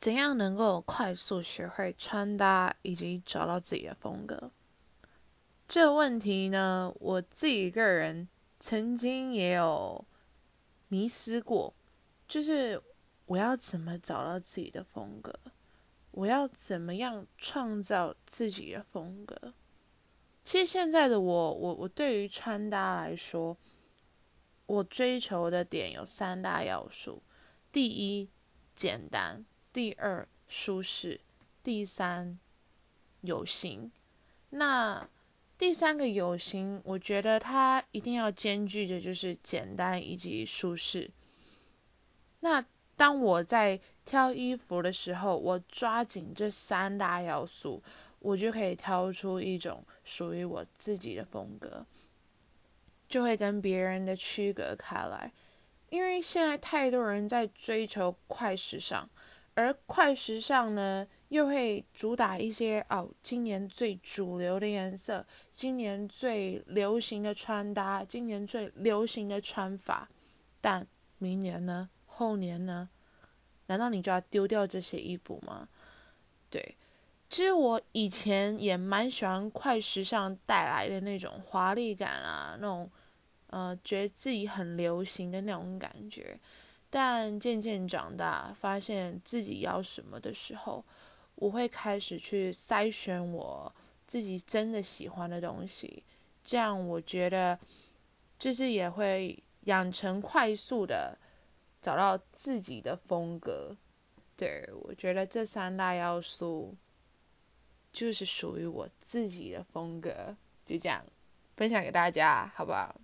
怎样能够快速学会穿搭以及找到自己的风格？这个问题呢，我自己个人曾经也有迷失过，就是我要怎么找到自己的风格？我要怎么样创造自己的风格？其实现在的我，我我对于穿搭来说，我追求的点有三大要素：第一，简单；第二，舒适；第三，有型。那第三个有型，我觉得它一定要兼具的就是简单以及舒适。那当我在挑衣服的时候，我抓紧这三大要素，我就可以挑出一种属于我自己的风格，就会跟别人的区隔开来。因为现在太多人在追求快时尚，而快时尚呢？又会主打一些哦，今年最主流的颜色，今年最流行的穿搭，今年最流行的穿法。但明年呢？后年呢？难道你就要丢掉这些衣服吗？对，其实我以前也蛮喜欢快时尚带来的那种华丽感啊，那种呃，觉得自己很流行的那种感觉。但渐渐长大，发现自己要什么的时候。我会开始去筛选我自己真的喜欢的东西，这样我觉得就是也会养成快速的找到自己的风格。对我觉得这三大要素就是属于我自己的风格，就这样分享给大家，好不好？